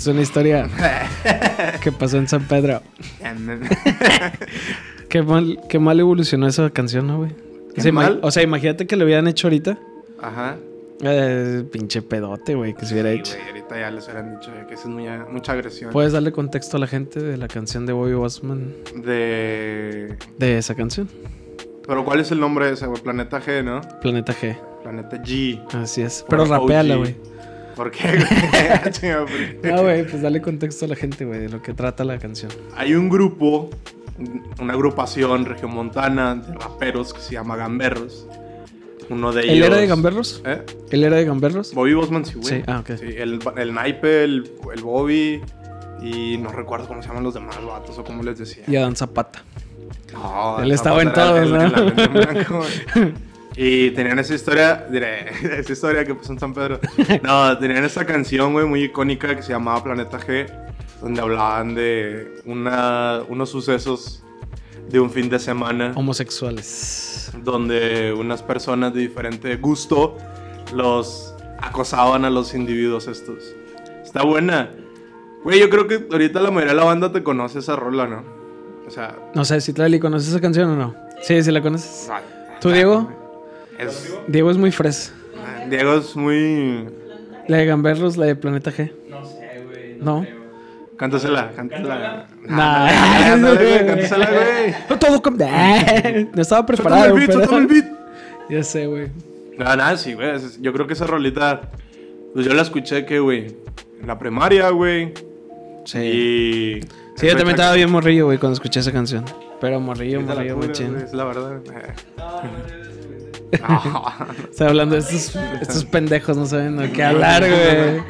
Es una historia que pasó en San Pedro. qué, mal, qué mal evolucionó esa canción, ¿no, güey? O ¿Qué sea, mal? o sea, imagínate que lo hubieran hecho ahorita. Ajá. Eh, pinche pedote, güey, que se hubiera Sí, hecho. ahorita ya les hubieran dicho que es mucha, mucha agresión. ¿Puedes darle contexto a la gente de la canción de Bobby Bossman? De... De esa canción. Pero ¿cuál es el nombre de ese, güey? Planeta G, ¿no? Planeta G. Planeta G. Así es. Pero rapeala, güey. ¿Por qué. No, güey, pues dale contexto a la gente, güey, de lo que trata la canción. Hay un grupo, una agrupación regiomontana de raperos que se llama Gamberros. Uno de ellos... ¿Él era de Gamberros? ¿Eh? ¿Él era de Gamberros? Bobby Bosman, sí, güey. Sí, ah, ok. Sí, el, el naipe, el, el Bobby y no recuerdo cómo se llaman los demás vatos o cómo les decía. Y Adán Zapata. No, Él estaba en todos, ¿no? Y tenían esa historia, diré, esa historia que pasó en San Pedro. No, tenían esa canción, güey, muy icónica que se llamaba Planeta G, donde hablaban de una, unos sucesos de un fin de semana, Homosexuales. donde unas personas de diferente gusto los acosaban a los individuos estos. Está buena. Güey, yo creo que ahorita la mayoría de la banda te conoce esa rola, ¿no? O sea, No sé si Tlali conoces esa canción o no. Sí, sí la conoces. ¿Tú, Diego? Es, Diego es muy fresa. Diego es muy. La de Gamberros, la de Planeta G. No sé, güey. No. creo. Cántasela, cántasela. Nah. Güey, cántasela, güey. No todo No estaba preparado. el beat, pero- el beat. Ya sé, güey. No, nada, sí, güey. Yo creo que esa rolita. Pues yo la escuché que, güey. En la primaria, güey. Sí. Y. Sí, yo también estaba bien morrillo, güey, cuando escuché esa canción. Pero morrillo, morrillo, muy chido. Es la verdad. No, no hablando de estos, estos pendejos, no saben de qué hablar, güey.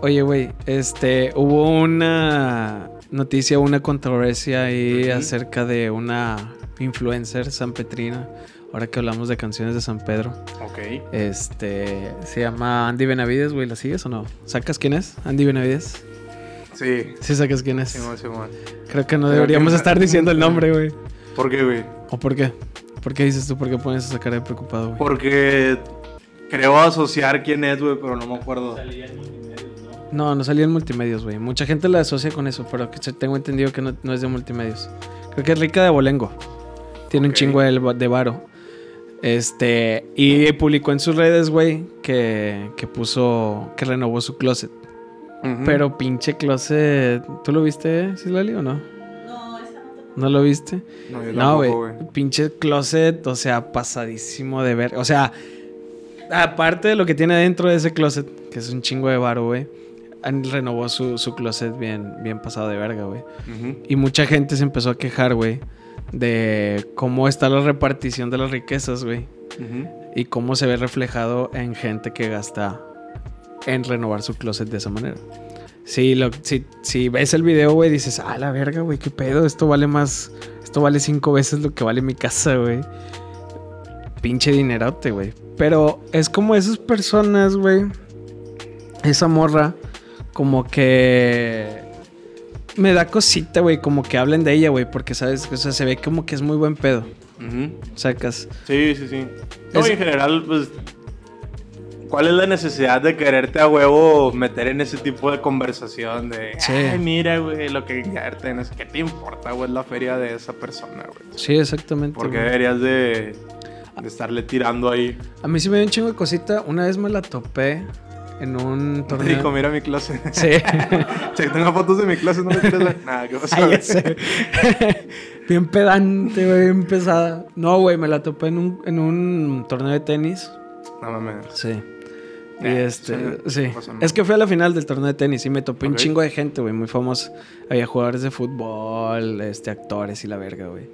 Oye, güey, este, hubo una noticia, una controversia ahí acerca de una influencer sanpetrina. Ahora que hablamos de canciones de San Pedro. ok. Este, se llama Andy Benavides, güey, ¿la sigues o no? ¿Sacas quién es? Andy Benavides. Sí. Sí, sacas quién es. Simón. Creo que no Creo deberíamos que- estar diciendo el nombre, güey. ¿Por qué, güey? ¿O por qué? ¿Por qué dices tú? ¿Por qué pones esa cara de preocupado, güey? Porque creo asociar quién es, güey, pero no me acuerdo. Salía en multimedios, ¿no? No, no salía en multimedios, güey. Mucha gente la asocia con eso, pero que tengo entendido que no, no es de multimedios. Creo que es rica de Bolengo. Tiene un chingo de, de varo. Este, y publicó en sus redes, güey, que, que puso, que renovó su closet. Pero pinche closet, ¿tú lo viste, Silali, o no? No te ¿No lo viste? No, yo No, güey. Pinche closet, o sea, pasadísimo de ver. O sea, aparte de lo que tiene dentro de ese closet, que es un chingo de varo, güey. Renovó su, su closet bien, bien pasado de verga, güey. Y mucha gente se empezó a quejar, güey, de cómo está la repartición de las riquezas, güey. Y cómo se ve reflejado en gente que gasta en renovar su closet de esa manera. Si, lo, si, si ves el video, güey, dices, ah, la verga, güey, qué pedo, esto vale más, esto vale cinco veces lo que vale mi casa, güey. Pinche dinerote, güey. Pero es como esas personas, güey, esa morra, como que me da cosita, güey, como que hablen de ella, güey, porque, ¿sabes? O sea, se ve como que es muy buen pedo, sacas. Sí, sí, sí. No, Es- en general, pues. ¿Cuál es la necesidad de quererte a huevo meter en ese tipo de conversación? De, Sí. ay, mira, güey, lo que quererte no es ¿Qué te importa, güey, la feria de esa persona, güey? Sí, exactamente. ¿Por qué güey. deberías de, de estarle tirando ahí? A mí sí me dio un chingo de cosita. Una vez me la topé en un torneo. dijo, mira mi clase. Sí. che, tengo fotos de mi clase, no me quieres ver. Nada, ¿qué pasa? Ay, ya sé. bien pedante, güey, bien pesada. No, güey, me la topé en un, en un torneo de tenis. No mames. Sí. Y este, sí. Es que fui a la final del torneo de tenis y me topé un chingo de gente, güey, muy famosa. Había jugadores de fútbol, este, actores y la verga, güey.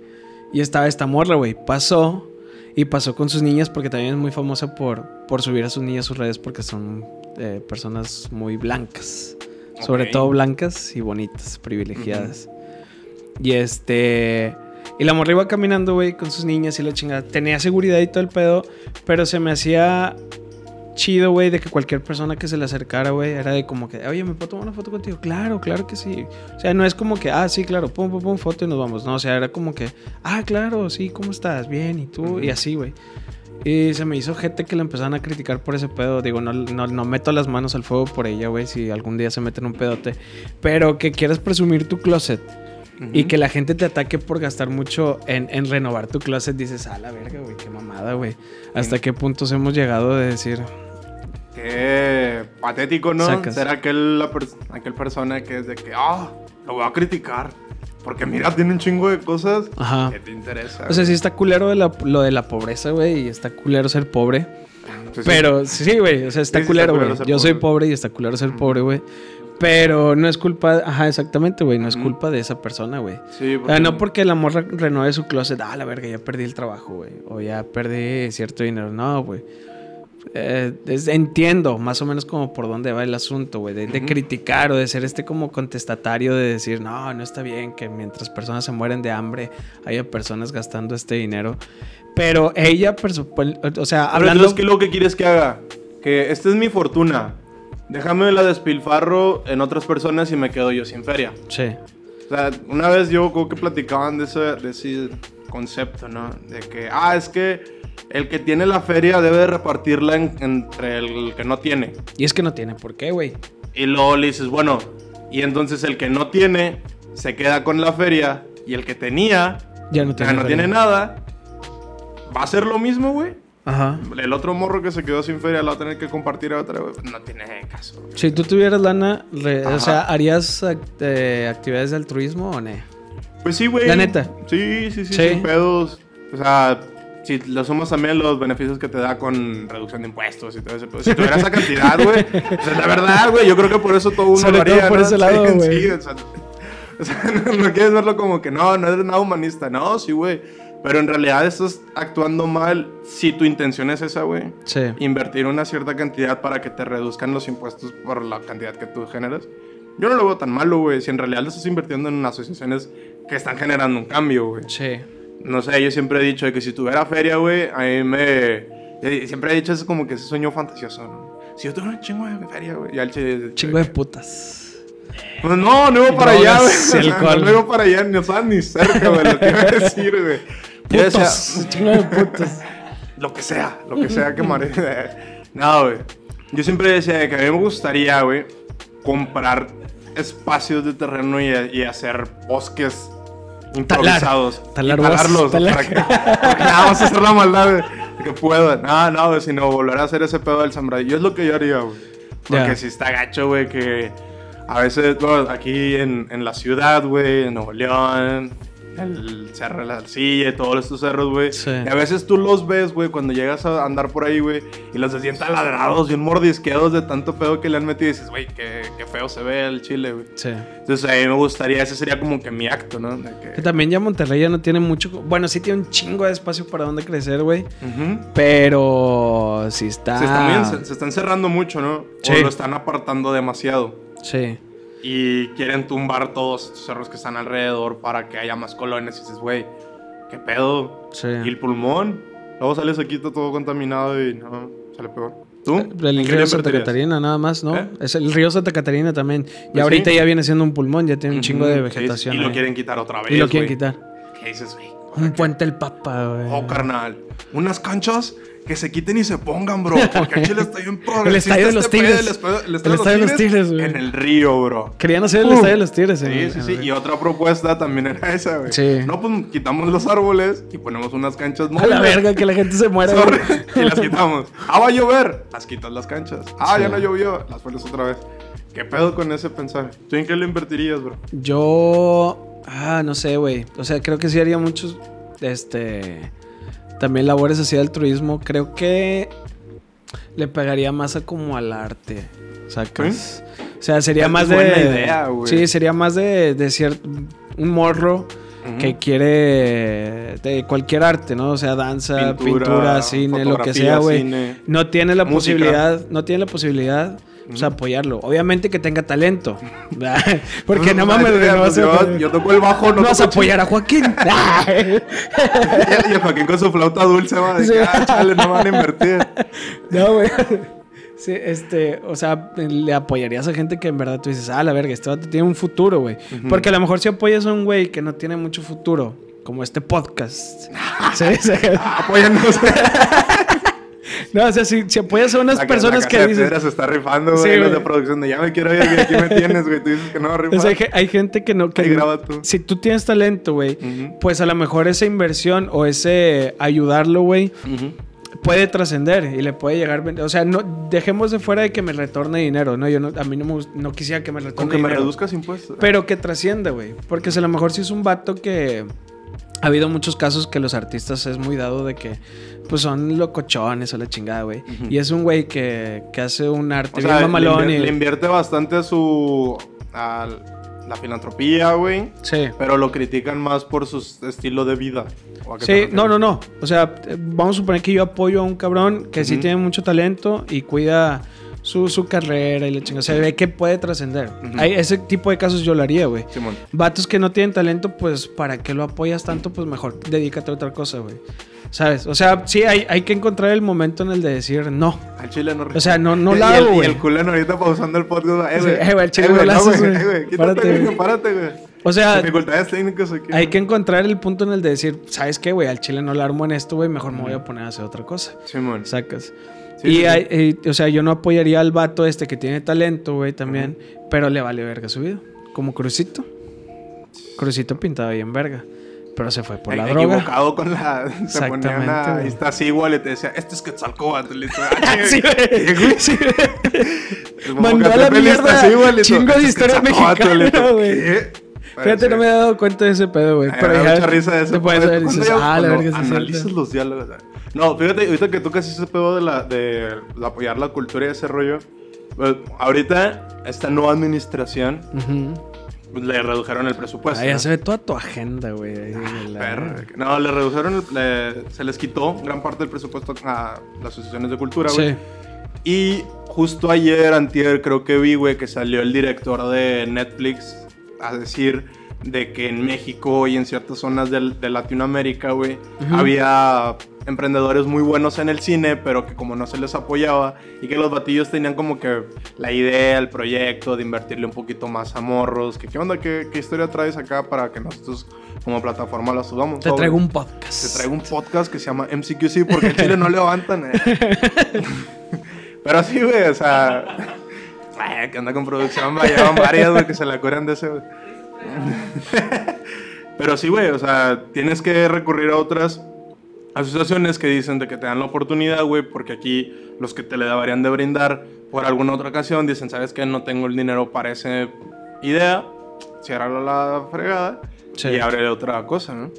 Y estaba esta morra, güey. Pasó y pasó con sus niñas porque también es muy famosa por, por subir a sus niñas a sus redes porque son eh, personas muy blancas. Sobre todo blancas y bonitas, privilegiadas. Y este. Y la morra iba caminando, güey, con sus niñas y la chingada. Tenía seguridad y todo el pedo, pero se me hacía chido, güey, de que cualquier persona que se le acercara, güey, era de como que, oye, ¿me puedo tomar una foto contigo? Claro, claro que sí. O sea, no es como que, ah, sí, claro, pum, pum, pum, foto y nos vamos. No, o sea, era como que, ah, claro, sí, ¿cómo estás? Bien, ¿y tú? Y así, güey. Y se me hizo gente que le empezaron a criticar por ese pedo. Digo, no, no, no meto las manos al fuego por ella, güey, si algún día se mete en un pedote. Pero que quieras presumir tu closet y Ujú. que la gente te ataque por gastar mucho en, en renovar tu closet, dices, a la verga, güey, qué mamada, güey. ¿Hasta qué puntos hemos llegado de decir, Qué patético, ¿no? Sacas. Ser aquel, la pers- aquel persona que es de que, ah, lo voy a criticar. Porque mira, tiene un chingo de cosas ajá? que te interesa. O sea, sí está culero de la- lo de la pobreza, güey, y está culero ser pobre. Sí. Pero sí, güey, o sea, está Sí, culero, güey. Yo soy pobre. pobre y está culero ser pobre, güey. Pero no es culpa, ajá, exactamente, güey, no es culpa de esa persona, güey. Sí, sea, no porque el amor re- renueve su closet, ah, la verga, ya perdí el trabajo, güey. O ya perdí cierto dinero. No, güey. Eh, es- entiendo más o menos como por dónde va el asunto, güey. De, criticar o de ser este como contestatario de decir, no, no está bien que mientras personas se mueren de hambre haya personas gastando este dinero. Pero ella, o sea, Pero hablando... entonces, ¿qué es lo que quieres que haga? Que esta es mi fortuna. Déjame la despilfarro en otras personas y me quedo yo sin feria. Sí. O sea, una vez yo creo que platicaban de ese, de ese concepto, ¿no? De que, ah, es que el que tiene la feria debe de repartirla en- entre el que no tiene. Y es que no tiene por qué, güey. Y luego le dices, bueno, y entonces el que no tiene se queda con la feria y el que tenía Ya no ya tiene. no feria. tiene nada. ¿Va a ser lo mismo, güey? Ajá. El otro morro que se quedó sin feria la va a tener que compartir a otra, güey. Pues No tiene caso. güey. Si tú tuvieras lana, re- o sea, ¿harías act- eh, actividades de altruismo o no? Pues sí, güey. La neta. Sí, sí, sí, Sí. sin pedos. O sea, si lo sumas también los beneficios que te da con reducción de impuestos y todo eso. Pues, si tuviera esa cantidad, güey. O sea, la verdad, güey, yo creo que por eso todo uno Sobre lo todo haría, por ¿no? ese lado, Sí, güey. Sí, o sea, o sea, no, no quieres verlo como que no, no eres nada humanista. No, sí, güey. Pero en realidad estás actuando mal si tu intención es esa, güey. Sí. Invertir una cierta cantidad para que te reduzcan los impuestos por la cantidad que tú generas. Yo no lo veo tan malo, güey. Si en realidad lo estás invirtiendo en asociaciones que están generando un cambio, güey. Sí. No sé, yo siempre he dicho que si tuviera feria, güey, a mí me... Siempre he dicho eso como que ese sueño fantasioso, ¿no? Si yo tuviera un chingo de feria, güey. Y al che- Chingo de putas. Pues no, no iba para allá, güey. y O sea, alcohol. No iba para allá, ni, o sea, ni cerca, güey. Lo que iba a decir, güey. Yo decía, lo que sea, lo que sea que mare... No, güey. Yo siempre decía que a mí me gustaría, güey, comprar espacios de terreno y, y hacer bosques improvisados. Talar y bosques, talarlos. talar. Para que, para que nada más hacer la maldad, güey. Que pueda. No, no, güey, sino volver a hacer ese pedo del sembradillo. Es lo que yo haría, güey. Porque Ya. si está gacho, güey, que a veces, bueno, aquí en, en la ciudad, güey, en Nuevo León, el Cerro de la Silla y todos estos cerros, güey. Sí. Y a veces tú los ves, güey, cuando llegas a andar por ahí, güey, y los ves bien taladrados, bien mordisqueados de tanto pedo que le han metido y dices, güey, qué, qué feo se ve el chile, güey. Sí. Entonces a mí me gustaría, ese sería como que mi acto, ¿no? De Que que... también ya Monterrey ya no tiene mucho. Bueno, sí tiene un chingo de espacio para donde crecer, güey. Ujú. Pero sí está. Se, están bien- se- se están cerrando mucho, ¿no? Sí. O lo están apartando demasiado. Sí. Y quieren tumbar todos estos cerros que están alrededor para que haya más colonias. Y dices, güey, ¿qué pedo? Sí. ¿Y el pulmón? Luego sales aquí está todo contaminado y no, sale peor. ¿Tú? El ¿En qué le río Santa? Catarina, nada más, ¿no? ¿Eh? Es el río Santa Catarina también. Y Pues ahorita sí. ya viene siendo un pulmón, ya tiene un chingo de Ujú, sí, vegetación. y lo ahí. quieren quitar otra vez. Y lo quieren güey. quitar. ¿Qué dices, güey? Un puente el papa, güey. Oh, carnal. Unas canchas que se quiten y se pongan, bro. Porque aquí el estadio en El estadio de los Tigres. El estadio, de los Tigres, güey. En el río, bro. Querían hacer el estadio de los Tigres. Sí, en- sí, sí. Y otra propuesta también era esa, güey. Sí. No, pues quitamos los árboles y ponemos unas canchas A móviles. la verga, que la gente se muera. Y las quitamos. Ah, va a llover. Las quitas las canchas. Ah, ya no llovió. Las pones otra vez. ¿Qué pedo con ese pensar? ¿Tú en qué lo invertirías, bro? Yo. Ah, no sé, güey. O sea, creo que sí haría muchos. Este. También labores así de altruismo. Creo que. Le pegaría más a como al arte. ¿Sacas? O sea, sería Es más de. buena idea, güey. Sí, sería más de, de cierto. Un morro que quiere. De cualquier arte, ¿no? O sea, danza, pintura, cine, lo que sea, güey. No tiene la Música. posibilidad. No tiene la posibilidad. O sea, Ujú. apoyarlo. Obviamente que tenga talento. Porque no Pues, mames, a yo, yo toco el bajo, no, no vas a apoyar a Joaquín. Y, y Joaquín con su flauta dulce va de Sí. que, ah, chale, no van a invertir. no, güey. Sí, este, o sea, le apoyarías a gente que en verdad tú dices, ah, la verga, este vato tiene un futuro, güey. Porque a lo mejor si apoyas a un güey que no tiene mucho futuro, como este podcast. sí, sí. Apóyanos. No, o sea, si, si apoyas a unas La, personas la que de piedra se está rifando, güey. Sí, los de producción de ya me quiero ir, aquí me tienes, güey. Tú dices que no, rifa. O sea, hay, ge- hay gente que no. Que Ahí no- graba tú. Si tú tienes talento, güey, pues a lo mejor esa inversión o ese ayudarlo, güey, puede trascender y le puede llegar. O sea, no dejemos de fuera de que me retorne dinero, ¿no? Yo no, a mí no, me no quisiera que me retorne Con que me reduzcas impuestos. Pero que trascienda, güey. Porque si a lo mejor sí es un vato que. Ha habido muchos casos que los artistas es muy dado de que. Pues son locochones o la chingada, güey. Y es un güey que, que hace un arte O bien sea, le, mamalón y. le invierte bastante a su. a la filantropía, güey. Sí. Pero lo critican más por su estilo de vida. ¿O a qué te Sí, no, no, no. O sea, vamos a suponer que yo apoyo a un cabrón que sí tiene mucho talento y cuida su, su carrera y la chingada. O sea, ve que puede trascender. Hay- Ese tipo de casos yo lo haría, güey. Vatos que no tienen talento, pues, ¿para qué lo apoyas tanto? Pues mejor dedícate a otra cosa, güey. ¿Sabes? O sea, sí, hay, hay que encontrar el momento en el de decir no. Al chile no O sea, no, no Y la el- hago, Y güey. el culeno ahorita pausando el podcast. Eh, Sí, güey. eh, güey, al chile Eh, no haces, güey. Eh, Párate, güey. Párate, güey. O sea, Dificultades técnicas aquí. hay que encontrar el punto en el de decir, ¿sabes qué, güey? Al chile no la armo en esto, güey. Mejor me voy a poner a hacer otra cosa. Simón. Sacas. Sí, y, sí, hay- y, o sea, yo no apoyaría al vato este que tiene talento, güey, también. Pero le vale verga su vida. Como Crucito. Crucito pintado bien verga. Pero se fue por la droga. Equivocado con la. Se Exactamente, ponían a. güey. Ahí estás igual y te decía, este es Quetzalcóatl. Tú, ah, Sí, güey. Sí, Mandó a la está mierda así, tú, chingo de "Este es historia Quetzalcóatl", y tú, mexicana, güey. Fíjate, no me he dado cuenta de ese pedo, güey. Pero me da mucha risa de eso. te puedes ver dices, ah, la verga, Analizas cierto". los diálogos. No, fíjate, ahorita que tocas ese pedo de, la, de, apoyar la cultura y ese rollo. pues, ahorita, esta nueva administración le redujeron el presupuesto. Ah, ya ¿no? se ve toda tu agenda, güey. la- Perro, No, le redujeron, el- le- se les quitó gran parte del presupuesto a las asociaciones de cultura, güey. Sí. Y justo ayer, antier, creo que vi, güey, que salió el director de Netflix a decir de que en México y en ciertas zonas del- de, Latinoamérica, güey, Ujú. había emprendedores muy buenos en el cine, pero que como no se les apoyaba y que los batillos tenían como que la idea, el proyecto de invertirle un poquito más a morros, que qué onda, qué, qué historia traes acá para que nosotros como plataforma la subamos. Te Sobre- traigo un podcast. te traigo un podcast que se llama MCQC porque en Chile no levantan, eh. Pero sí, güey, o sea. que anda con producción, vaya, varias, güey, que se la curan de ese, güey. Pero sí, güey, o sea, tienes que recurrir a otras asociaciones que dicen de que te dan la oportunidad, güey, porque aquí los que te le deberían de brindar por alguna otra ocasión dicen, ¿sabes qué? No tengo el dinero para esa idea, ciérralo a la fregada Sí. y abre otra cosa, ¿no?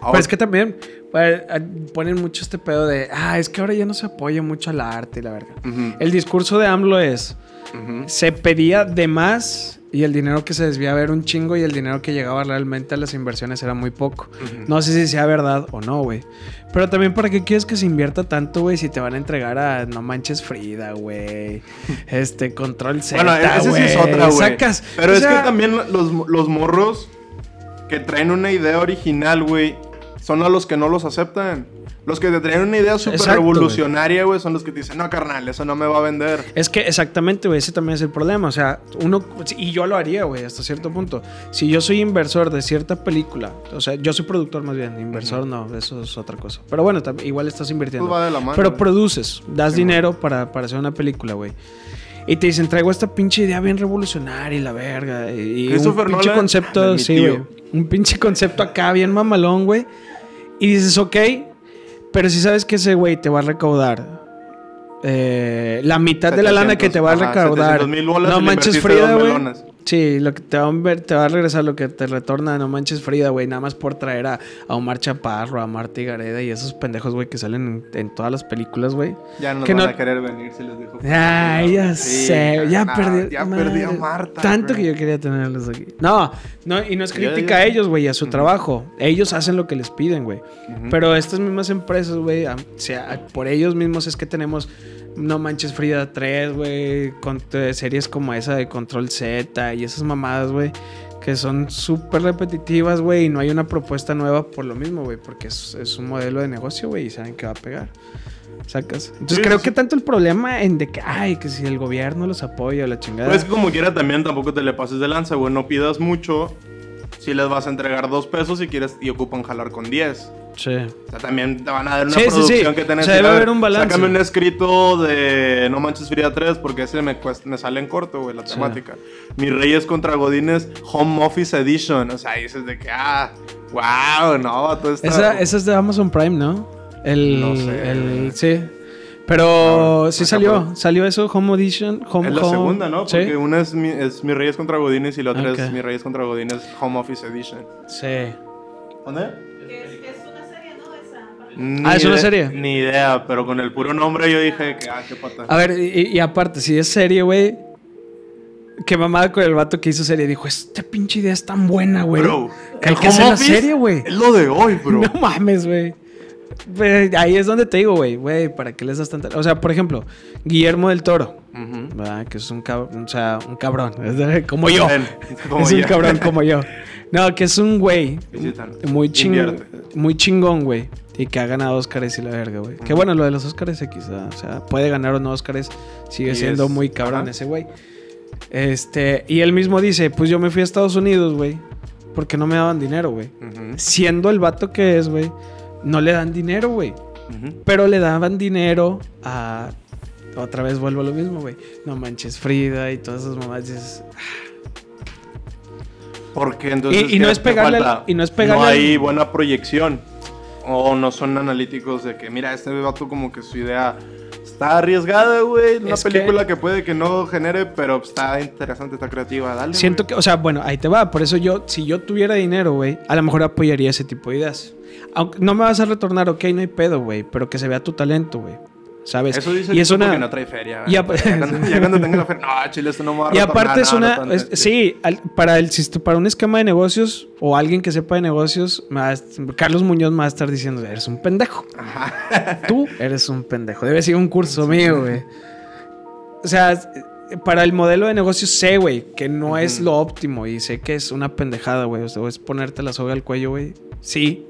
Pero es que también eh, eh, ponen mucho este pedo de, ah, es que ahora ya no se apoya mucho al arte y la verga. Ujú, El discurso de AMLO es, ujú. se pedía de más y el dinero que se desviaba era un chingo y el dinero que llegaba realmente a las inversiones era muy poco. No sé si sea verdad o no, güey. Pero también, ¿para qué quieres que se invierta tanto, güey? Si te van a entregar a No Manches Frida, güey. Este, Control Z, Bueno, sí es otra, güey. Sacas... Pero o es que también los, los morros que traen una idea original, güey, son a los que no los aceptan. Los que te traen una idea súper revolucionaria, güey, son los que te dicen, no, carnal, eso no me va a vender. Es que exactamente, güey, ese también es el problema. O sea, uno, y yo lo haría, güey, hasta cierto punto. Si yo soy inversor de cierta película, o sea, yo soy productor más bien, inversor no, eso es otra cosa. Pero bueno, igual estás invirtiendo. Pues va de la mano. Pero produces, das Sí, dinero para, para hacer una película, güey. Y te dicen, traigo esta pinche idea bien revolucionaria y la verga. Y, un pinche Nolan, concepto, sí, güey. Un pinche concepto acá bien mamalón, güey. Y dices, ok, pero si sabes que ese güey te va a recaudar eh, la mitad de la lana que te va a 700, recaudar. 700 mil bolas no manches Frida, güey. Sí, lo que te va, a ver- te va a regresar lo que te retorna, no manches Frida, güey. Nada más por traer a, a Omar Chaparro, a Marta Gareda y esos pendejos, güey, que salen en, en todas las películas, güey. Ya no nos que van no- a querer venir si les dijo. Ay, ya Sí, sé, ya nah, perdí. Ya madre, perdí a Marta. Tanto que yo quería tenerlos aquí. No, no, y no es crítica a ellos, güey, a su trabajo. Ellos hacen lo que les piden, güey. Pero estas mismas empresas, güey, por ellos mismos es que tenemos No Manches Frida 3, güey, con series como esa de Control Z y esas mamadas, güey, que son súper repetitivas, güey, y no hay una propuesta nueva por lo mismo, güey, porque es, es un modelo de negocio, güey, y saben que va a pegar. ¿Sacas? Entonces Sí, creo sí, que tanto el problema en de que, ay, que si el gobierno los apoya o la chingada. Pues es que como quiera también tampoco te le pases de lanza, güey. No pidas mucho si les vas a entregar dos pesos si quieres y ocupan jalar con 10. Sí. O sea, también te van a dar una Sí, producción sí. que tenés O sea, debe haber un balance. Sácame un escrito de No Manches Frida 3 porque ese me, cuesta- me sale en corto, güey, la temática. Mis Reyes contra Godines Home Office Edition. O sea, dices de que, ah, wow, no, todo está... Esa, esa es de Amazon Prime, ¿no? El, No sé. el- sí. Pero No, sí salió. por- Salió eso, Home Edition. Home, Es la Home- segunda, ¿no? Sí. Porque una es, mi, es Mis Reyes contra Godines y la otra es Mis Reyes contra Godines Home Office Edition. Sí. ¿Dónde? Que es, que es una serie, ¿no? Esa. Ni Ah, ¿es una serie? Ni idea, pero con el puro nombre yo dije que, ah, qué pata. A ver, y, y aparte, si es serie, güey. Que mamada con el vato que hizo serie. Dijo, esta pinche idea es tan buena, güey. Bro, que hay el que hacer la serie, güey. Es lo de hoy, bro. No mames, güey. Güey, Ahí es donde te digo, güey, güey, ¿para qué les das tanta...? O sea, por ejemplo, Guillermo del Toro. Que es un cabrón, o sea, un cabrón, como yo. Como es un cabrón como yo. No, que es un güey muy, ching- muy chingón, güey. Y que ha ganado Oscars y la verga, güey. Que bueno, lo de los Oscars X, o sea, puede ganar o no Oscars, sigue siendo es- muy cabrón ajá. ese güey. Este, y él mismo dice, pues yo me fui a Estados Unidos, güey, porque no me daban dinero, güey. Siendo el vato que es, güey, no le dan dinero, güey. Pero le daban dinero a. Otra vez vuelvo a lo mismo, güey. No manches Frida y todas esas mamás. dices, Porque entonces. Y- y no ¿qué es pegarle al- falta? y no es pegarle No al- hay buena proyección. O no son analíticos de que, mira, este vato como que su idea está arriesgada, güey. Una Es que- película que... puede que no genere, pero está interesante, está creativa. Dale. Siento güey. que, o sea, bueno, ahí te va. Por eso yo, si yo tuviera dinero, güey, a lo mejor apoyaría ese tipo de ideas. Aunque no me vas a retornar, ok, no hay pedo, güey, pero que se vea tu talento, güey. ¿Sabes? Eso dice y es una. no trae feria. y ya, cuando, ya cuando tenga la feria. No, chile, esto no me va a Y aparte es una. no es- tanto. sí, al- para, el, para un esquema de negocios o alguien que sepa de negocios, est- Carlos Muñoz me va a estar diciendo: Eres un pendejo. Tú eres un pendejo. Debe ser un curso mío, güey. O sea, para el modelo de negocios sé, güey, que no es lo óptimo y sé que es una pendejada, güey. O sea, es ponerte la soga al cuello, güey. Sí.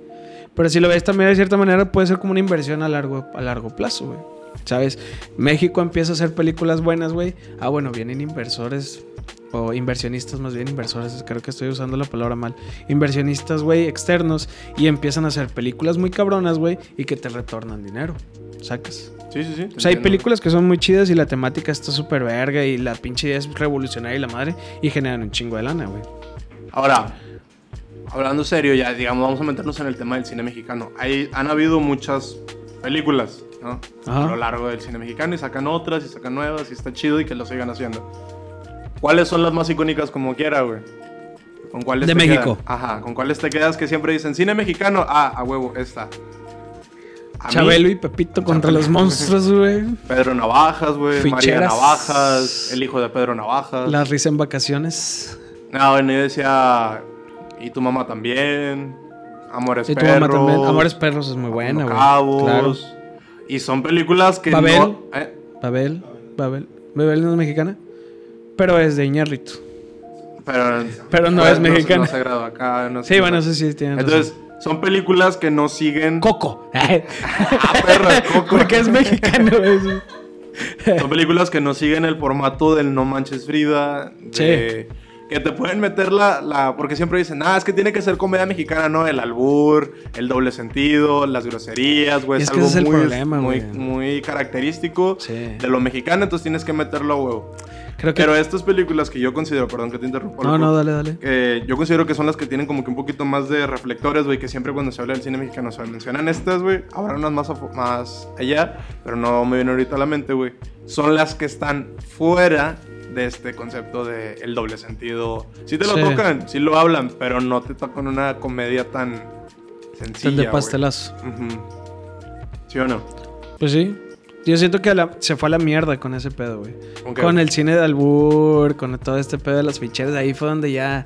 Pero si lo ves también de cierta manera, puede ser como una inversión a largo, a largo plazo, güey. ¿Sabes? México empieza a hacer películas buenas, güey. Ah, bueno, vienen inversores o inversionistas, más bien inversores, creo que estoy usando la palabra mal. Inversionistas, güey, externos y empiezan a hacer películas muy cabronas, güey, y que te retornan dinero. Sacas. Sí, sí, sí. O sea, hay películas que son muy chidas y la temática está súper verga y la pinche idea es revolucionaria y la madre y generan un chingo de lana, güey. Ahora, hablando serio, ya digamos, vamos a meternos en el tema del cine mexicano. Hay, han habido muchas películas, ¿no? Ajá. A lo largo del cine mexicano y sacan otras y sacan nuevas y está chido y que lo sigan haciendo. ¿Cuáles son las más icónicas como quiera, güey? ¿Con cuáles De te México. Ajá, ¿con cuáles te quedas que siempre dicen cine mexicano? Ah, a huevo, esta. A mí, Chabelo y Pepito contra Chabelo. los monstruos, güey. Pedro Navajas, güey. María. Navajas. El hijo de Pedro Navajas. La risa en vacaciones. No, bueno, yo decía. Y tu mamá también. Amores Y tu perros. mamá también. Amores Perros es muy buena, güey. Cabos. Claro. Y son películas que Babel. no. ¿eh? Babel. Babel. Babel no es mexicana. Pero es de Iñárritu. Pero, Pero no es mexicana. No, se grabó acá. no sé- Sí, bueno, eso sí tiene Entonces, son películas que no siguen. Coco. Ah, perro, Coco. Porque es mexicano, güey. Son películas que no siguen el formato del No Manches Frida. de- Que te pueden meter la, la- Porque siempre dicen, ah, es que tiene que ser comedia mexicana, ¿no? El albur, el doble sentido, las groserías, güey. Es que algo ese es el muy, problema, muy, muy característico Sí. de lo mexicano, entonces tienes que meterlo a huevo. Creo que. Pero estas películas que yo considero, perdón que te interrumpo. No, no, dale, dale. eh, yo considero que son las que tienen como que un poquito más de reflectores, güey, que siempre cuando se habla del cine mexicano se mencionan estas, güey. Habrá unas más, más allá, pero no me viene ahorita a la mente, güey. Son las que están fuera de este concepto de el doble sentido. Sí te lo Sí. tocan, sí lo hablan, pero no te tocan una comedia tan sencilla, El de pastelazo. ¿Sí o no? Pues sí. Yo siento que la- se fue a la mierda con ese pedo, güey. ¿Con el cine de albur, con todo este pedo de las ficheras. Ahí fue donde ya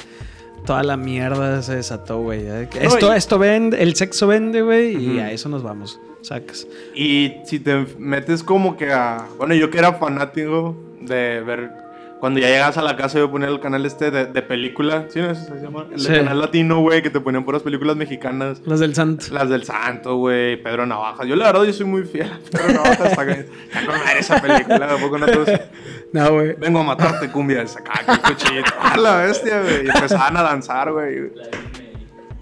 toda la mierda se desató, güey. No, Esto, y- esto vende, el sexo vende, güey, y a eso nos vamos. Sacas. Y si te metes como que a... Bueno, yo que era fanático de ver... Cuando ya llegas a la casa yo ponía el canal este de, de película. ¿Sí no? ¿Ese se llama? El Sí. canal latino, güey, que te ponían puras películas mexicanas. Los del santo. Las del Santo, güey, Pedro Navajas. Yo la verdad yo soy muy fiel a Pedro Navajas. Está está con madre esa película. ¿A poco no güey. Vengo a matarte, cumbia. Saca el cuchillito. A la bestia, güey. Y empezaban a danzar, güey.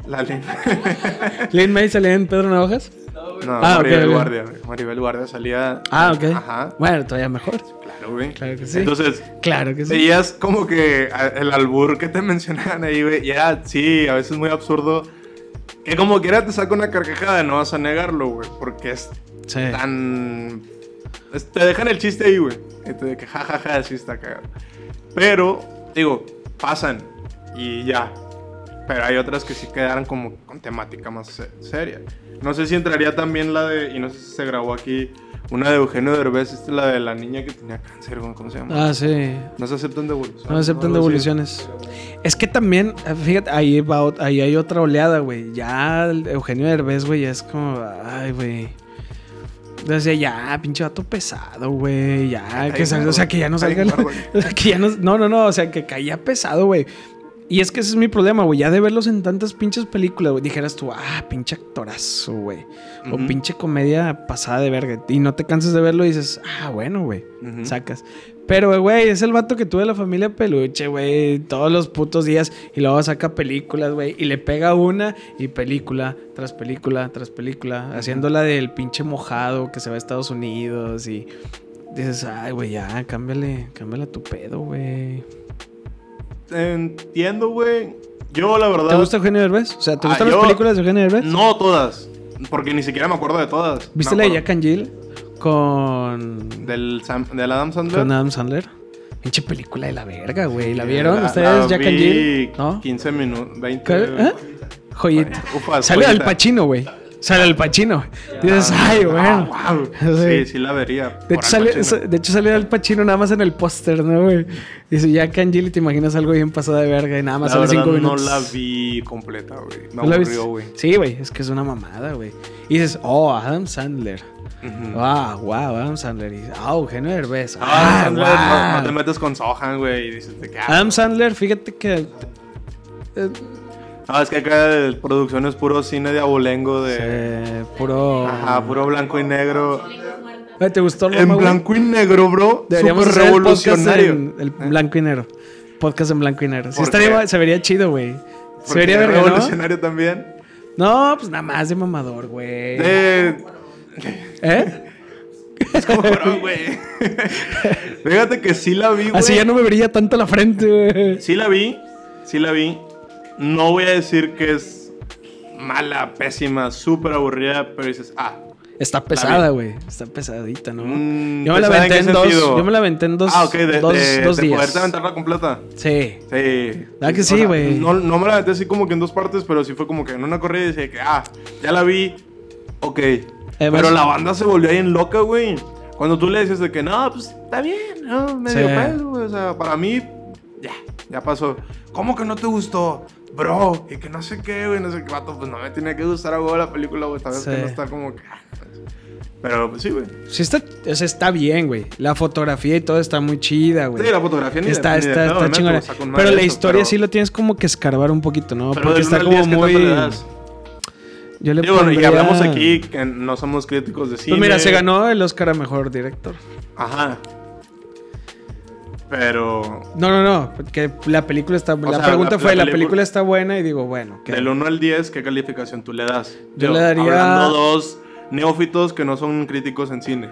La Lin... Lin May salía en Pedro Navajas. No, Ah, Maribel. Guardia. güey. Maribel Guardia salía... Ah, ok. Ajá. Bueno, todavía mejor. Claro, güey. Claro que sí. Entonces, Claro que sí. veías como que el albur que te mencionaban ahí, güey, y era, sí, a veces muy absurdo. Que como quiera te saca una carcajada, no vas a negarlo, güey, porque es Sí. tan... es- te dejan el chiste ahí, güey. y te De que jajaja, sí está cagado. Pero, digo, pasan y ya. Pero hay otras que sí quedaron como con temática más se- seria. No sé si entraría también la de, y no sé si se grabó aquí, una de Eugenio Derbez, esta es la de la niña que tenía cáncer, ¿cómo se llama? Ah, sí. No se aceptan devoluciones. No aceptan algo así. devoluciones. Es que también, eh, fíjate, ahí, va, ahí hay otra oleada, güey. Ya Eugenio Derbez, güey, ya es como, ay, güey. Entonces, ya, pinche vato pesado, güey. Ya, que salga, o sea, que ya no salga. sea, que ya no. No, no, no, o sea, que caía pesado, güey. Y es que ese es mi problema, güey. Ya de verlos en tantas pinches películas, güey. Dijeras tú, ah, pinche actorazo, güey. O pinche comedia pasada de verga. Y no te canses de verlo y dices, ah, bueno, güey. Sacas. Pero, güey, es el vato que tuve la familia peluche, güey. Todos los putos días. Y luego saca películas, güey. Y le pega una y película tras película tras película. Haciéndola del pinche mojado que se va a Estados Unidos. Y dices, ay, güey, ya, cámbiale, cámbiale tu pedo, güey. Entiendo, güey. Yo, la verdad. ¿Te gusta Eugenio Derbez? O sea, ¿te Ah, gustan yo- las películas de Eugenio Derbez? No todas. Porque ni siquiera me acuerdo de todas. ¿Viste la de Jack and Jill? Con... Del, Sam- del Adam Sandler. Con Adam Sandler. Pinche película de la verga, güey. ¿La vieron la- ustedes, la Jack and Jill? ¿No? 15 minutos, 20. ¿Qué? ¿Eh? Joyita. Sale al. Pacino, güey. Sale al Pacino. Dices, ay, bueno. Ah, wow. Sí. Sí, sí la vería. De hecho, Al sale, Pacino. de hecho, sale al Pacino nada más en el póster, ¿no, güey? Dice, Jack and Jill y te imaginas algo bien pasado de verga y nada más La sale verdad, cinco no minutos. la vi completa, güey. Me ¿No aburrió, güey. Sí, güey, es que es una mamada, güey. Y dices, oh, Adam Sandler. Ujú. Ah, wow, Adam Sandler. Y, ah, Eugenio Derbez. Ah, Ah, Sandler, wow. no, no te metes con Sohan, güey, y dices de que... ah, Adam Sandler, fíjate que... eh, No, es que acá de producción es puro cine de abolengo, de... eh, puro... Ajá, puro blanco y negro. ¿Te gustó Roma, En blanco y negro, bro. Deberíamos hacer el podcast revolucionario. en el blanco y negro. Podcast en blanco y negro. Sí ¿Por estaría, se vería chido, güey. Se vería verga, ¿no? revolucionario también. No, pues nada más de mamador, güey. De... ¿Eh? Es como, bro, güey. Fíjate que sí la vi, güey. Así ya no me vería tanto la frente, güey. Sí la vi, sí la vi. No voy a decir que es mala, pésima, súper aburrida, pero dices, ah. Está pesada, güey. Está pesadita, ¿no? Mm, yo me la ¿pesada en aventé en dos. Yo me la aventé en dos, ah, ok, de, dos, de, dos de días. poderte aventarla completa. Sí. Sí. ¿Verdad que sí, güey? No, no me la aventé así como que en dos partes, pero sí fue como que en una corrida y decía que, ah, ya la vi, ok. Además- pero la banda se volvió ahí en loca, güey. Cuando tú le dices de que, no, pues está bien, no, medio Sí. güey. O sea, para mí, ya, ya pasó. ¿Cómo que no te gustó? Bro, y que no sé qué, güey, no sé qué, vato, pues no me tenía que gustar a huevo la película, güey, sabes Sí. que no está como que... ah. Pero, pues sí, güey. Sí está, o sea, está bien, güey. La fotografía y todo está muy chida, güey. Sí, la fotografía ni Está, está, está chingona. Pero la eso, historia pero- sí lo tienes como que escarbar un poquito, ¿no? Pero Porque está como 10, ¿qué muy. tanto le? Yo le Digo, y pondría- hablamos aquí que no somos críticos de cine. Pues mira, se ganó el Oscar a mejor director. Ajá. Pero No, no, no. Porque la película está. la sea, pregunta la- fue: la película está buena? Y digo, bueno. ¿qué? del 1 al 10, ¿qué calificación tú le das? Yo le daría- Hablando dos neófitos que no son críticos en cine.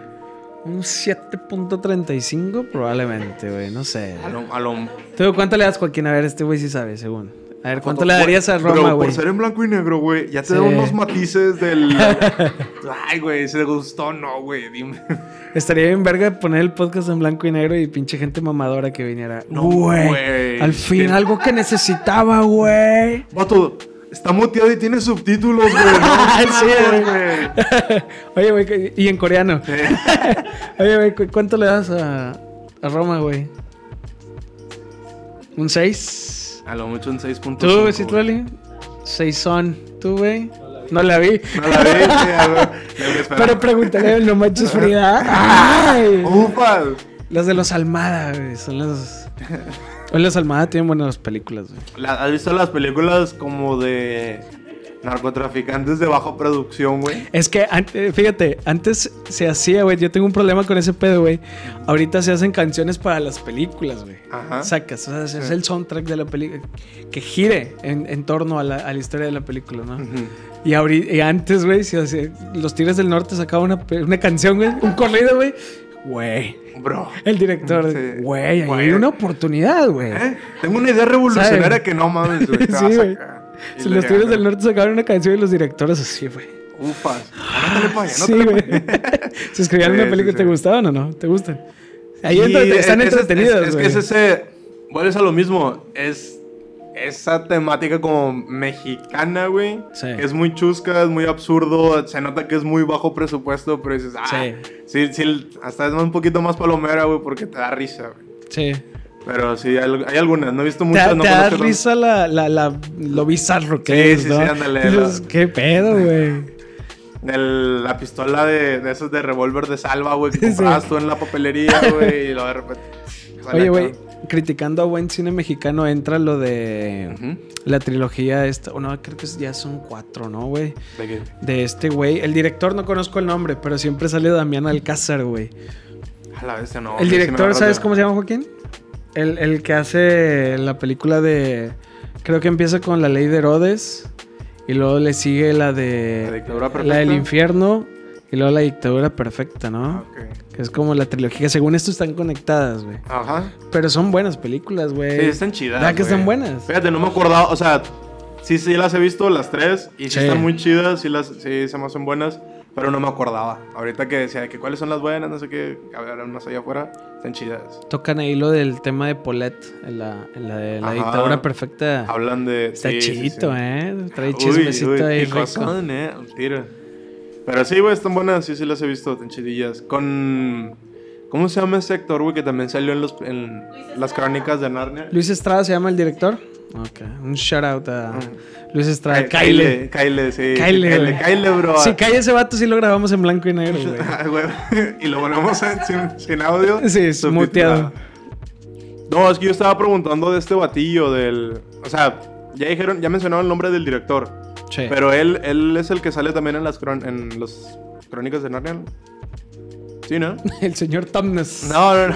Un 7.35, probablemente, güey. No sé. A lo, a lo- ¿Tú cuánto le das, Joaquín? A ver, este güey sí sabe, según. A ver, ¿cuánto le darías a Roma, güey? Por ser en blanco y negro, güey, ya te Sí. da unos matices del. Ay, güey, ¿se gustó? No, güey, dime. Estaría bien verga poner el podcast en blanco y negro y pinche gente mamadora que viniera. No, güey. Al fin, ¿Qué? algo que necesitaba, güey. Vato, está muteado y tiene subtítulos, güey. No, Sí, güey. Oye, güey, y en coreano. Oye, güey, ¿cu- ¿cuánto le das a, a Roma, güey? ¿Un 6? A lo mucho un 6.5. ¿Tú. Citlali? 6 son. ¿Tú, güey? No la vi. No la vi, sí. Pero pregúntale, no manches Frida. ¡Ay! Ufa. Las de los Almada, güey. Son las. Oye, los Almada tienen buenas películas, güey. ¿Has visto las películas como de Narcotraficantes de bajo producción, güey. Es que, antes, fíjate, antes se hacía, güey. Yo tengo un problema con ese pedo, güey. Ahorita se hacen canciones para las películas, güey. Ajá. Sacas, o sea, es Sí. el soundtrack de la película. Que gire en, en torno a la, a la historia de la película, ¿no? Y, ahori- y antes, güey, se los Tigres del Norte sacaban una, canción, güey. Un corrido, güey. Güey. Bro. El director, Sí. güey, Güey. hay una oportunidad, güey. ¿Eh? Tengo una idea revolucionaria ¿Sabe? que no mames, güey. Sí, güey. Si los Tigres del Norte sacaban una canción y los directores así, güey. Ufas. Allá, no Sí, te le güey. Si escribían Sí, una sí, película, sí. ¿te gustaban o no? ¿Te gustan? Ahí Sí, entrete- están es- es- entretenidos, Es, es que es ese. Vuelves a lo mismo. Es esa temática como mexicana, güey. Sí. Es muy chusca, es muy absurdo. Se nota que es muy bajo presupuesto, pero dices, ah, Sí. sí, sí, hasta es un poquito más palomera, güey, porque te da risa, güey. Sí. Pero sí, hay, algunas. No he visto Te, muchas. no te da risa la, la, la- lo bizarro que Sí, es, sí, ¿no? sí, ándale, la- ¿Qué pedo, güey? La pistola de, de esos de revólver de salva, güey, que Sí. comprabas tú en la papelería, güey, y luego de repente. Oye, güey, criticando a buen cine mexicano entra lo de la trilogía esta. O no, creo que ya son cuatro, ¿no, güey? ¿De qué? De este güey. El director no conozco el nombre, pero siempre sale Damián Alcázar, güey. A la bestia, no. el sí director, agarras ¿sabes cómo se llama, Joaquín? El, el que hace la película de... Creo que empieza con La Ley de Herodes. Y luego le sigue la de... ¿La dictadura La del perfecta? infierno. Y luego la dictadura perfecta, ¿no? Ah, ok. Que es como la trilogía. que Según esto están conectadas, güey. Ajá. Pero son buenas películas, güey. Sí, están chidas. ¿Verdad que están buenas? Fíjate, no me acordaba, o sea, sí, sí las he visto las tres y sí, Sí. están muy chidas, sí, las, sí se me hacen buenas, pero no me acordaba. Ahorita que decía que cuáles son las buenas, no sé qué, ver, unas allá afuera, están chidas. Tocan ahí lo del tema de Paulette en la, en la de la Ajá. dictadura perfecta. Hablan de... Está sí, sí, chidito, sí. ¿eh? Trae Uy, chismecito uy, ahí rico. son, eh, un tiro. Pero sí, güey, están buenas, sí, sí las he visto, están chidillas. Con... ¿Cómo se llama ese actor, güey, que también salió en, los, en las crónicas de Narnia? Luis Estrada se llama el director. Ok. Un shout out a Mm. Luis Estrada. Kyle. Kyle, sí. Kyle, Kyle, bro. Si cae ese vato, sí lo grabamos en blanco y negro, güey. Ah, y lo ponemos en- sin, sin audio. Sí, muteado. No, es que yo estaba preguntando de este batillo del. O sea, ya dijeron, ya mencionaron el nombre del director. Sí. Pero él, él es el que sale también en las cron- en los crónicas de Narnia. ¿no? Sí, ¿no? El señor Tomness. No, no, no.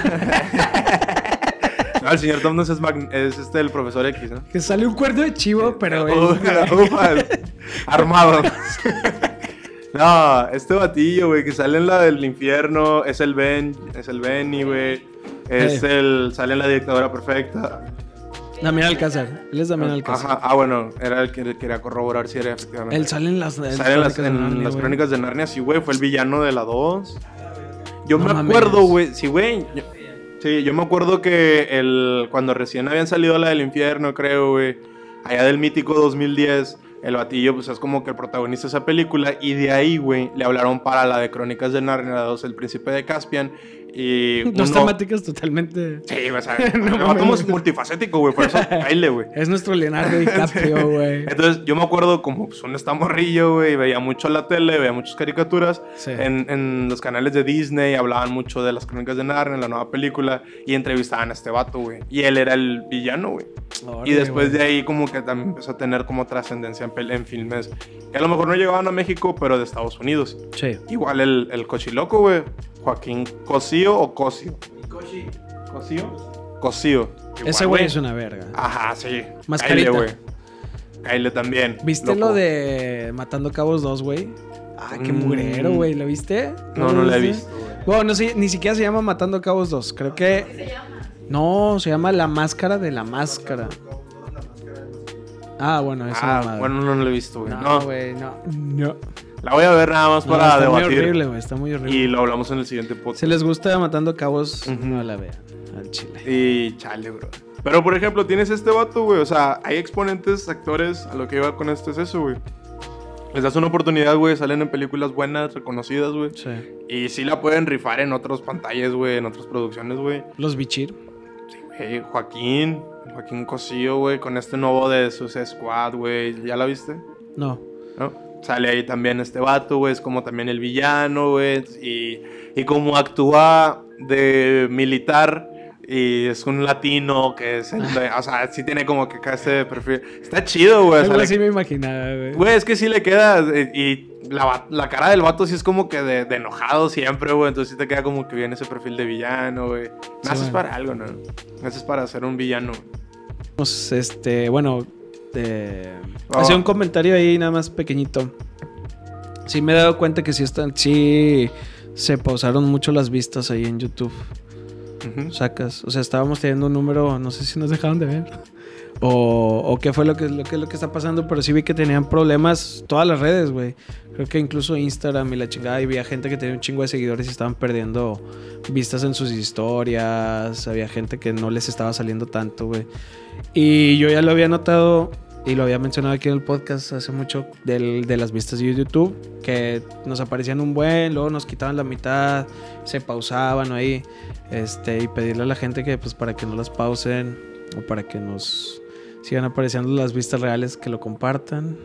No, el señor es, Mag- es este el profesor X, ¿no? Que sale un cuerno de chivo, pero. Él- ufa, armado. no, este batillo, güey, que sale en la del infierno, es el Ben, es el Benny, güey. Es Eh. el, sale en la dictadura perfecta. Damián Alcázar. Él es Damián Alcázar. Ajá, ah, bueno, era el que quería corroborar si era efectivamente. Él sale en las, Sale en las, crónicas de en Narnia, las crónicas de Narnia, sí, güey, fue el villano de la 2. Yo No me mames. acuerdo, güey, sí, güey. Sí, yo me acuerdo que el, cuando recién habían salido la del infierno, creo, güey, allá del mítico 2010, el batillo, pues es como que el protagonista de esa película, y de ahí, güey, le hablaron para la de Crónicas de Narnia, la 2, El Príncipe de Caspian, y Dos uno- temáticas totalmente. Sí, o sea, No mames. es multifacético, güey, por eso baile, güey. Es nuestro Leonardo DiCaprio, güey. Entonces, yo me acuerdo como pues, un estamorrillo, güey, veía mucho la tele, veía muchas caricaturas. Sí. En, en los canales de Disney hablaban mucho de las crónicas de Narnia, la nueva película, y entrevistaban a este vato, güey. Y él era el villano, güey. Y después de ahí como que también empezó a tener como trascendencia en, en filmes que a lo mejor no llegaban a México, pero de Estados Unidos. Sí. Igual el, el cochiloco, güey. Joaquín Cosío o Cosio. ¿Cosío? Cosío. Ese güey es una verga. Ajá, sí. Mascarita. Kyle, güey. Kyle también. ¿Viste loco. lo de Matando Cabos 2, güey? Ah, qué Mm. mugrero, güey. ¿Lo viste? No, no lo la he viste? visto. Bueno, no sé, ni siquiera se llama Matando Cabos 2. Creo que. se llama? No, se llama La Máscara de la Máscara. Ah, bueno, eso Ah, bueno, no lo he visto, güey. No, No, güey, no. No. La voy a ver nada más No, para está muy debatir. horrible, güey. Está muy horrible. y lo hablamos en el siguiente podcast. Si les gusta Matando Cabos, no la vean al chile. Y chale, bro. Pero por ejemplo, tienes este vato, güey. O sea, hay exponentes, actores. A lo que iba con esto es eso, güey. Les das una oportunidad, güey. Salen en películas buenas, reconocidas, güey. Sí. Y sí la pueden rifar en otras pantallas, güey. En otras producciones, güey. Los Bichir. Sí, güey. Joaquín. Joaquín Cosío, güey. Con este nuevo de Suicide Squad, güey. ¿Ya la viste? No. ¿no? Sale ahí también este vato, güey, es como también el villano, güey, y, y como actúa de militar Y es un latino que es el de- O sea, sí tiene como que ese perfil. Está chido, güey. o sea, le- me imaginaba, güey. Güey, es que sí le queda. eh, Y la, la cara del vato sí es como que de, de enojado siempre, güey. Entonces sí te queda como que viene ese perfil de villano, güey. Naces bueno. para algo, ¿no? Naces para ser un villano. Pues, este, bueno, eh, Oh. hacía un comentario ahí nada más pequeñito. Sí me he dado cuenta que sí están, sí se pausaron mucho las vistas ahí en YouTube. Sacas, o sea, estábamos teniendo un número, no sé si nos dejaron de ver. O, o qué fue lo que, lo, que, lo que está pasando, pero sí vi que tenían problemas todas las redes, güey. Creo que incluso Instagram y la chingada, y había gente que tenía un chingo de seguidores y estaban perdiendo vistas en sus historias. Había gente que no les estaba saliendo tanto, güey. Y yo ya lo había notado y lo había mencionado aquí en el podcast hace mucho del- de las vistas de YouTube, que nos aparecían un buen, luego nos quitaban la mitad, se pausaban ahí, este, y pedirle a la gente que pues para que no las pausen o para que nos sigan apareciendo las vistas reales, que lo compartan,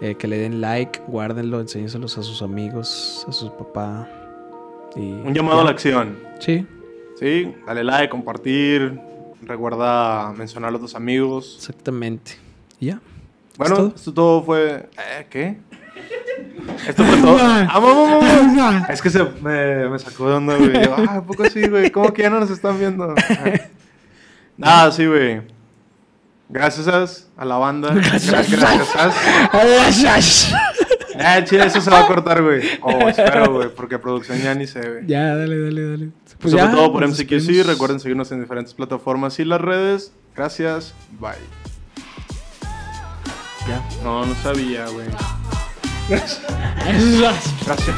eh, que le den like, guárdenlo, enséñenselos a sus amigos, a su papá. Y Un llamado ya. a la acción. Sí, Sí, dale like, compartir. Recuerda mencionarlo a tus amigos. exactamente. Y ya. Bueno, todo? esto todo fue. ¿Eh? ¿Qué? Esto fue todo. Ah, vamos, vamos, vamos. Es que se me, me sacó de onda, güey. Yo, ah, ¿a poco sí, güey? ¿Cómo que ya no nos están viendo? Nada, sí, güey. Gracias a la banda. Gracias. Gracias. Eh, chile, eso se va a cortar, güey. O espero, güey, porque producción ya ni se ve. Ya, dale, dale, dale. Pues Eso fue todo por MCQC. Recuerden seguirnos en diferentes plataformas y las redes. Gracias. Bye. Ya. No, no sabía, güey. Gracias. Gracias.